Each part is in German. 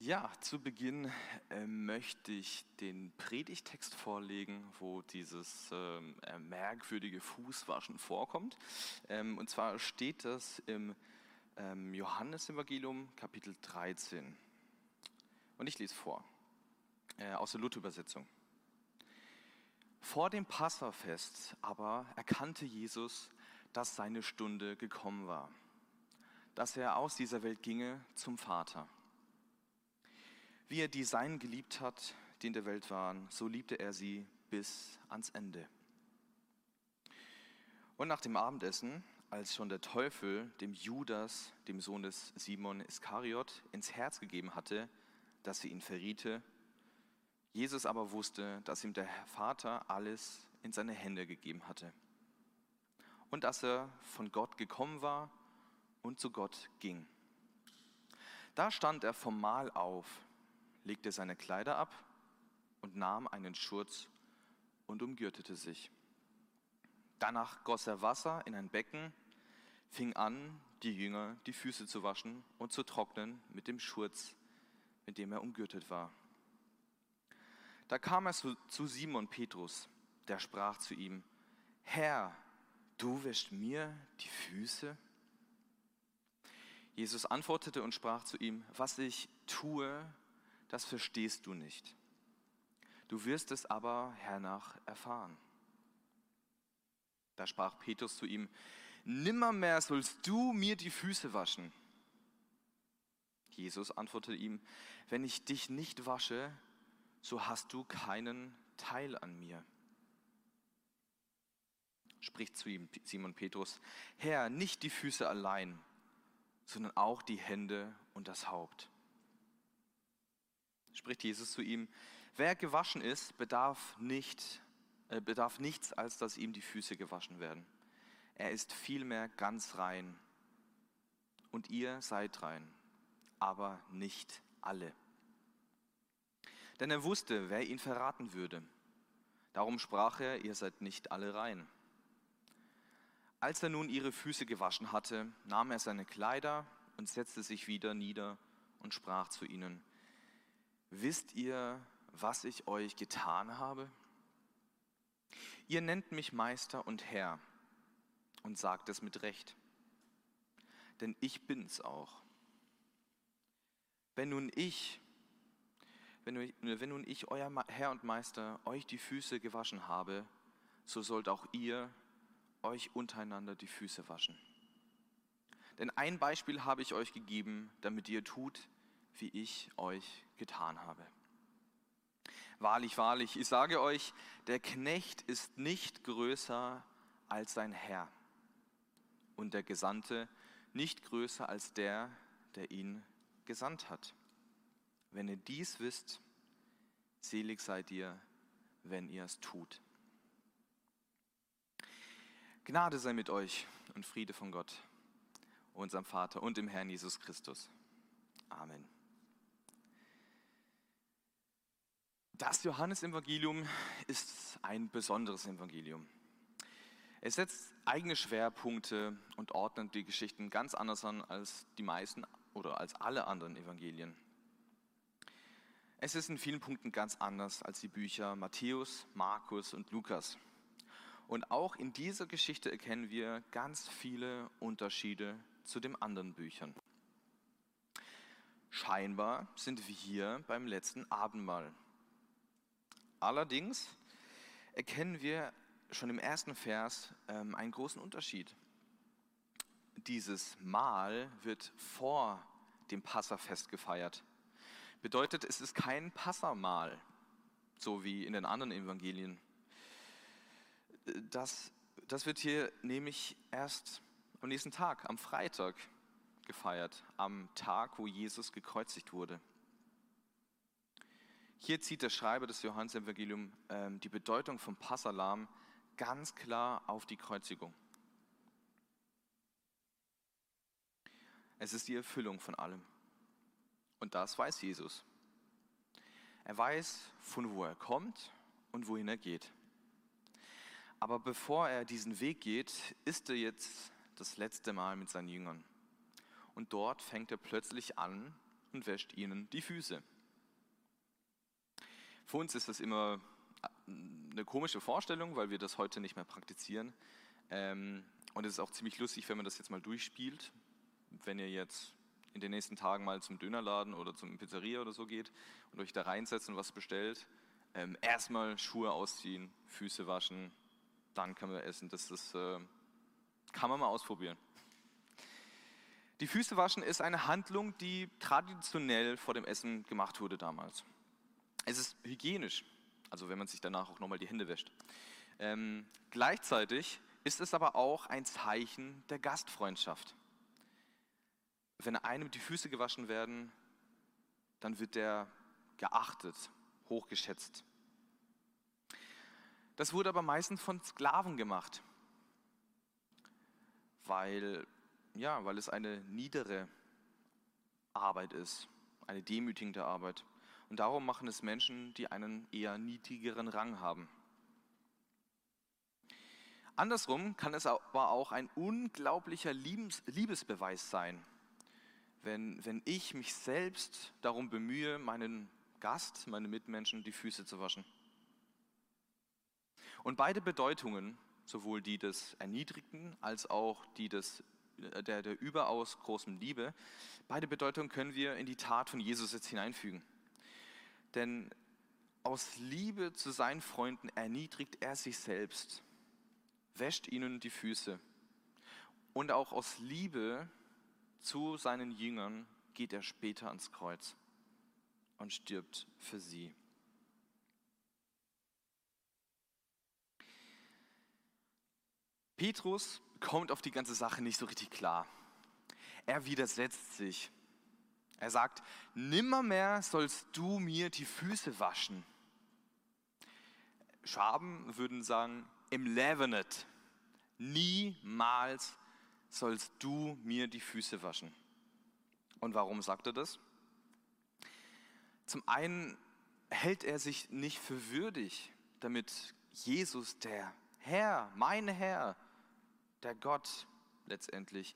Ja, zu Beginn äh, möchte ich den Predigtext vorlegen, wo dieses ähm, äh, merkwürdige Fußwaschen vorkommt. Ähm, und zwar steht das im ähm, Johannesevangelium Kapitel 13. Und ich lese vor, äh, aus der Luther-Übersetzung. Vor dem Passafest aber erkannte Jesus, dass seine Stunde gekommen war, dass er aus dieser Welt ginge zum Vater. Wie er die Seinen geliebt hat, die in der Welt waren, so liebte er sie bis ans Ende. Und nach dem Abendessen, als schon der Teufel dem Judas, dem Sohn des Simon Iskariot, ins Herz gegeben hatte, dass sie ihn verriete, Jesus aber wusste, dass ihm der Vater alles in seine Hände gegeben hatte und dass er von Gott gekommen war und zu Gott ging. Da stand er vom Mahl auf legte seine Kleider ab und nahm einen Schurz und umgürtete sich. Danach goss er Wasser in ein Becken, fing an, die Jünger die Füße zu waschen und zu trocknen mit dem Schurz, mit dem er umgürtet war. Da kam er zu Simon Petrus, der sprach zu ihm, Herr, du wäschst mir die Füße? Jesus antwortete und sprach zu ihm, was ich tue, das verstehst du nicht. Du wirst es aber hernach erfahren. Da sprach Petrus zu ihm, Nimmermehr sollst du mir die Füße waschen. Jesus antwortete ihm, wenn ich dich nicht wasche, so hast du keinen Teil an mir. Spricht zu ihm Simon Petrus, Herr, nicht die Füße allein, sondern auch die Hände und das Haupt spricht Jesus zu ihm, wer gewaschen ist, bedarf, nicht, äh, bedarf nichts, als dass ihm die Füße gewaschen werden. Er ist vielmehr ganz rein. Und ihr seid rein, aber nicht alle. Denn er wusste, wer ihn verraten würde. Darum sprach er, ihr seid nicht alle rein. Als er nun ihre Füße gewaschen hatte, nahm er seine Kleider und setzte sich wieder nieder und sprach zu ihnen, Wisst ihr, was ich euch getan habe? Ihr nennt mich Meister und Herr und sagt es mit Recht, denn ich bin's auch. Wenn nun ich, wenn wenn nun ich, euer Herr und Meister, euch die Füße gewaschen habe, so sollt auch ihr euch untereinander die Füße waschen. Denn ein Beispiel habe ich euch gegeben, damit ihr tut, wie ich euch getan habe. Wahrlich, wahrlich, ich sage euch, der Knecht ist nicht größer als sein Herr und der Gesandte nicht größer als der, der ihn gesandt hat. Wenn ihr dies wisst, selig seid ihr, wenn ihr es tut. Gnade sei mit euch und Friede von Gott, unserem Vater und dem Herrn Jesus Christus. Amen. Das Johannesevangelium ist ein besonderes Evangelium. Es setzt eigene Schwerpunkte und ordnet die Geschichten ganz anders an als die meisten oder als alle anderen Evangelien. Es ist in vielen Punkten ganz anders als die Bücher Matthäus, Markus und Lukas. Und auch in dieser Geschichte erkennen wir ganz viele Unterschiede zu den anderen Büchern. Scheinbar sind wir hier beim letzten Abendmahl. Allerdings erkennen wir schon im ersten Vers ähm, einen großen Unterschied. Dieses Mahl wird vor dem Passafest gefeiert. Bedeutet, es ist kein Passamahl, so wie in den anderen Evangelien. Das, das wird hier nämlich erst am nächsten Tag, am Freitag, gefeiert, am Tag, wo Jesus gekreuzigt wurde. Hier zieht der Schreiber des Johannesevangeliums ähm, die Bedeutung vom Passalam ganz klar auf die Kreuzigung. Es ist die Erfüllung von allem. Und das weiß Jesus. Er weiß, von wo er kommt und wohin er geht. Aber bevor er diesen Weg geht, ist er jetzt das letzte Mal mit seinen Jüngern. Und dort fängt er plötzlich an, und wäscht ihnen die Füße. Für uns ist das immer eine komische Vorstellung, weil wir das heute nicht mehr praktizieren. Ähm, und es ist auch ziemlich lustig, wenn man das jetzt mal durchspielt. Wenn ihr jetzt in den nächsten Tagen mal zum Dönerladen oder zum Pizzeria oder so geht und euch da reinsetzt und was bestellt, ähm, erstmal Schuhe ausziehen, Füße waschen, dann können wir essen. Das ist, äh, kann man mal ausprobieren. Die Füße waschen ist eine Handlung, die traditionell vor dem Essen gemacht wurde damals. Es ist hygienisch, also wenn man sich danach auch nochmal die Hände wäscht. Ähm, gleichzeitig ist es aber auch ein Zeichen der Gastfreundschaft. Wenn einem die Füße gewaschen werden, dann wird der geachtet, hochgeschätzt. Das wurde aber meistens von Sklaven gemacht, weil, ja, weil es eine niedere Arbeit ist, eine demütigende Arbeit. Und darum machen es Menschen, die einen eher niedrigeren Rang haben. Andersrum kann es aber auch ein unglaublicher Liebesbeweis sein, wenn, wenn ich mich selbst darum bemühe, meinen Gast, meine Mitmenschen die Füße zu waschen. Und beide Bedeutungen, sowohl die des Erniedrigten als auch die des, der, der überaus großen Liebe, beide Bedeutungen können wir in die Tat von Jesus jetzt hineinfügen. Denn aus Liebe zu seinen Freunden erniedrigt er sich selbst, wäscht ihnen die Füße. Und auch aus Liebe zu seinen Jüngern geht er später ans Kreuz und stirbt für sie. Petrus kommt auf die ganze Sache nicht so richtig klar. Er widersetzt sich. Er sagt, nimmermehr sollst du mir die Füße waschen. Schaben würden sagen, im Levenet, niemals sollst du mir die Füße waschen. Und warum sagt er das? Zum einen hält er sich nicht für würdig, damit Jesus, der Herr, mein Herr, der Gott letztendlich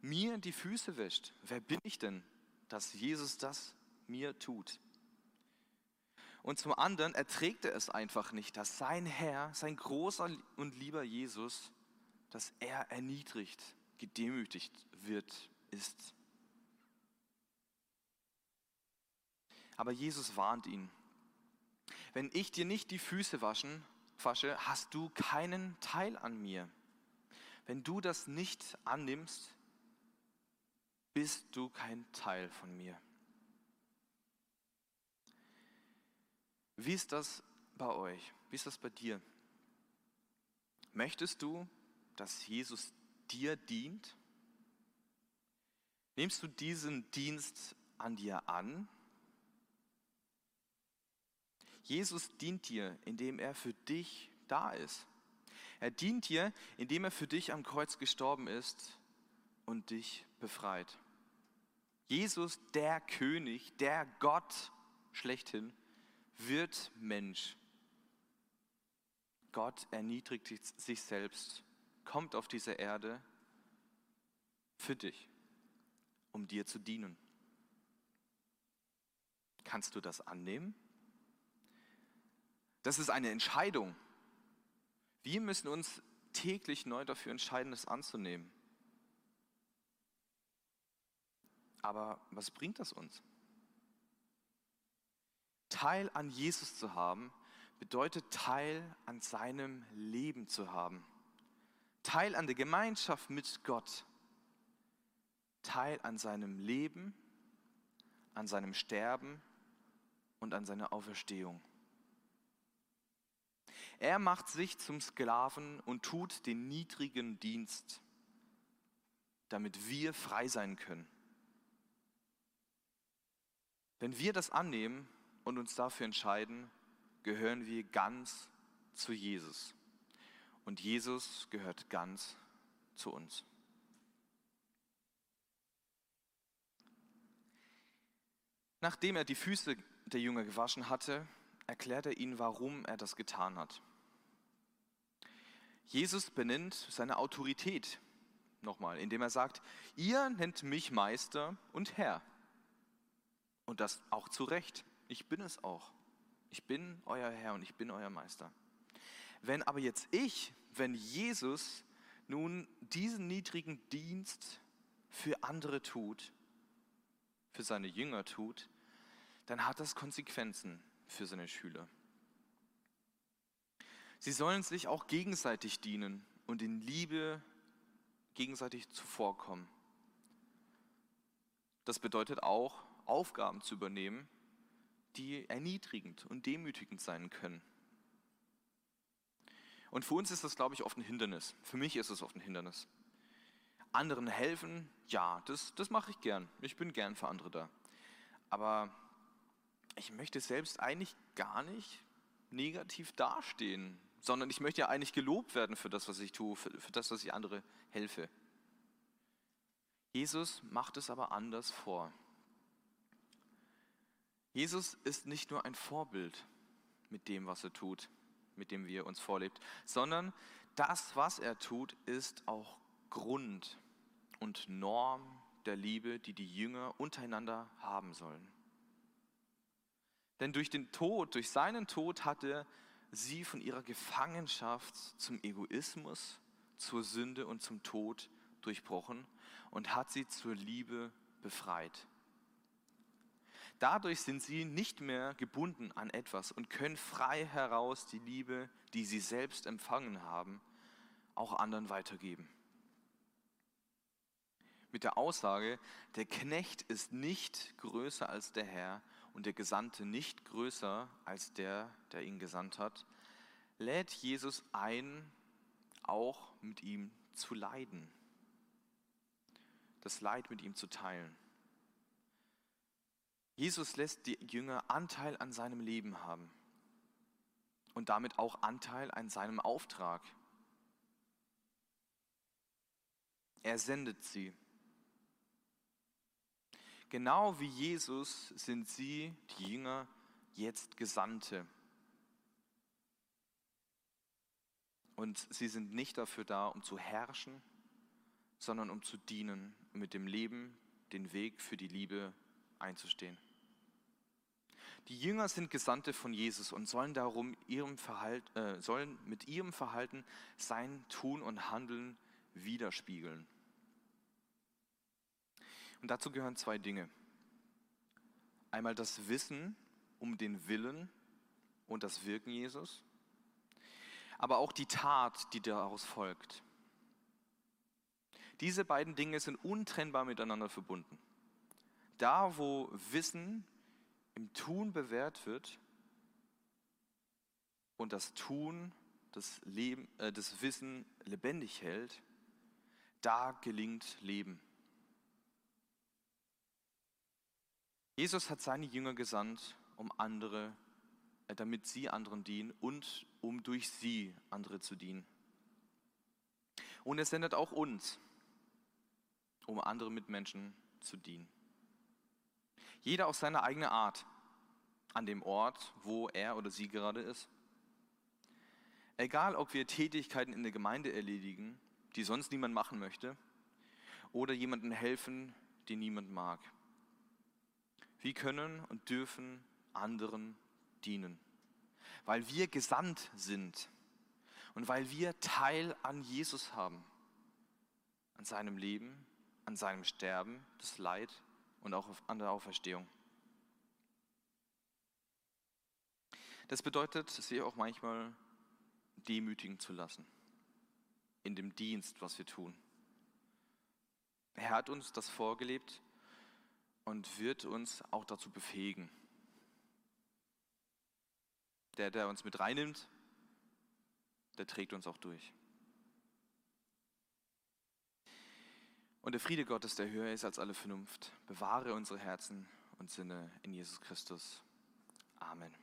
mir die Füße wäscht. Wer bin ich denn, dass Jesus das mir tut? Und zum anderen erträgt er es einfach nicht, dass sein Herr, sein großer und lieber Jesus, dass er erniedrigt, gedemütigt wird, ist. Aber Jesus warnt ihn. Wenn ich dir nicht die Füße waschen, wasche, hast du keinen Teil an mir. Wenn du das nicht annimmst, bist du kein Teil von mir. Wie ist das bei euch? Wie ist das bei dir? Möchtest du, dass Jesus dir dient? Nimmst du diesen Dienst an dir an? Jesus dient dir, indem er für dich da ist. Er dient dir, indem er für dich am Kreuz gestorben ist und dich befreit. Jesus, der König, der Gott schlechthin, wird Mensch. Gott erniedrigt sich selbst, kommt auf diese Erde für dich, um dir zu dienen. Kannst du das annehmen? Das ist eine Entscheidung. Wir müssen uns täglich neu dafür entscheiden, das anzunehmen. Aber was bringt das uns? Teil an Jesus zu haben, bedeutet Teil an seinem Leben zu haben. Teil an der Gemeinschaft mit Gott. Teil an seinem Leben, an seinem Sterben und an seiner Auferstehung. Er macht sich zum Sklaven und tut den niedrigen Dienst, damit wir frei sein können. Wenn wir das annehmen und uns dafür entscheiden, gehören wir ganz zu Jesus. Und Jesus gehört ganz zu uns. Nachdem er die Füße der Jünger gewaschen hatte, erklärt er ihnen, warum er das getan hat. Jesus benennt seine Autorität nochmal, indem er sagt, ihr nennt mich Meister und Herr. Das auch zu Recht. Ich bin es auch. Ich bin euer Herr und ich bin euer Meister. Wenn aber jetzt ich, wenn Jesus nun diesen niedrigen Dienst für andere tut, für seine Jünger tut, dann hat das Konsequenzen für seine Schüler. Sie sollen sich auch gegenseitig dienen und in Liebe gegenseitig zuvorkommen. Das bedeutet auch, Aufgaben zu übernehmen, die erniedrigend und demütigend sein können. Und für uns ist das, glaube ich, oft ein Hindernis. Für mich ist es oft ein Hindernis. Anderen helfen, ja, das, das mache ich gern. Ich bin gern für andere da. Aber ich möchte selbst eigentlich gar nicht negativ dastehen, sondern ich möchte ja eigentlich gelobt werden für das, was ich tue, für, für das, was ich andere helfe. Jesus macht es aber anders vor. Jesus ist nicht nur ein Vorbild mit dem, was er tut mit dem wir uns vorlebt, sondern das, was er tut, ist auch Grund und Norm der Liebe, die die Jünger untereinander haben sollen. Denn durch den Tod, durch seinen Tod hat er sie von ihrer Gefangenschaft zum Egoismus, zur Sünde und zum Tod durchbrochen und hat sie zur Liebe befreit. Dadurch sind sie nicht mehr gebunden an etwas und können frei heraus die Liebe, die sie selbst empfangen haben, auch anderen weitergeben. Mit der Aussage, der Knecht ist nicht größer als der Herr und der Gesandte nicht größer als der, der ihn gesandt hat, lädt Jesus ein, auch mit ihm zu leiden, das Leid mit ihm zu teilen. Jesus lässt die Jünger Anteil an seinem Leben haben und damit auch Anteil an seinem Auftrag. Er sendet sie. Genau wie Jesus sind sie, die Jünger, jetzt Gesandte. Und sie sind nicht dafür da, um zu herrschen, sondern um zu dienen, mit dem Leben den Weg für die Liebe einzustehen. Die Jünger sind Gesandte von Jesus und sollen darum ihrem Verhalten, äh, sollen mit ihrem Verhalten sein Tun und Handeln widerspiegeln. Und dazu gehören zwei Dinge. Einmal das Wissen um den Willen und das Wirken Jesus, aber auch die Tat, die daraus folgt. Diese beiden Dinge sind untrennbar miteinander verbunden. Da, wo Wissen im Tun bewährt wird und das Tun das, Leben, äh, das Wissen lebendig hält, da gelingt Leben. Jesus hat seine Jünger gesandt, um andere, äh, damit sie anderen dienen und um durch sie andere zu dienen. Und er sendet auch uns, um andere Mitmenschen zu dienen. Jeder auf seine eigene Art, an dem Ort, wo er oder sie gerade ist. Egal, ob wir Tätigkeiten in der Gemeinde erledigen, die sonst niemand machen möchte, oder jemandem helfen, den niemand mag. Wir können und dürfen anderen dienen, weil wir gesandt sind und weil wir Teil an Jesus haben, an seinem Leben, an seinem Sterben, das Leid und auch an der Auferstehung. Das bedeutet, sich auch manchmal demütigen zu lassen in dem Dienst, was wir tun. Er hat uns das vorgelebt und wird uns auch dazu befähigen. Der, der uns mit reinnimmt, der trägt uns auch durch. Und der Friede Gottes, der höher ist als alle Vernunft, bewahre unsere Herzen und Sinne in Jesus Christus. Amen.